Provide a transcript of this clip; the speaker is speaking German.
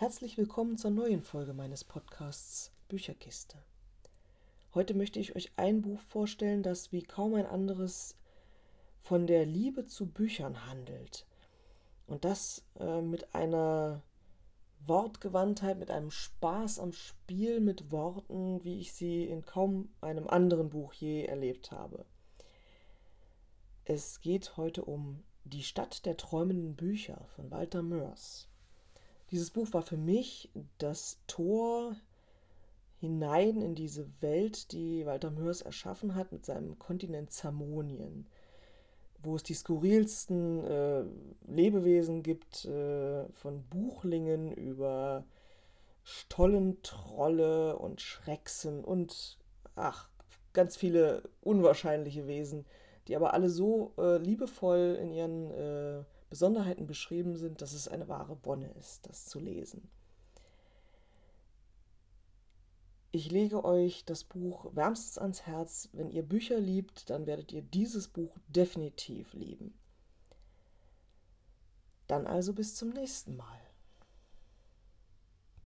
Herzlich willkommen zur neuen Folge meines Podcasts Bücherkiste. Heute möchte ich euch ein Buch vorstellen, das wie kaum ein anderes von der Liebe zu Büchern handelt. Und das äh, mit einer Wortgewandtheit, mit einem Spaß am Spiel mit Worten, wie ich sie in kaum einem anderen Buch je erlebt habe. Es geht heute um Die Stadt der träumenden Bücher von Walter Mörs. Dieses Buch war für mich das Tor hinein in diese Welt, die Walter Mörs erschaffen hat mit seinem Kontinent Zamonien, wo es die skurrilsten äh, Lebewesen gibt, äh, von Buchlingen über Stollen, Trolle und Schrecksen und ach, ganz viele unwahrscheinliche Wesen, die aber alle so äh, liebevoll in ihren äh, Besonderheiten beschrieben sind, dass es eine wahre Wonne ist, das zu lesen. Ich lege euch das Buch wärmstens ans Herz. Wenn ihr Bücher liebt, dann werdet ihr dieses Buch definitiv lieben. Dann also bis zum nächsten Mal.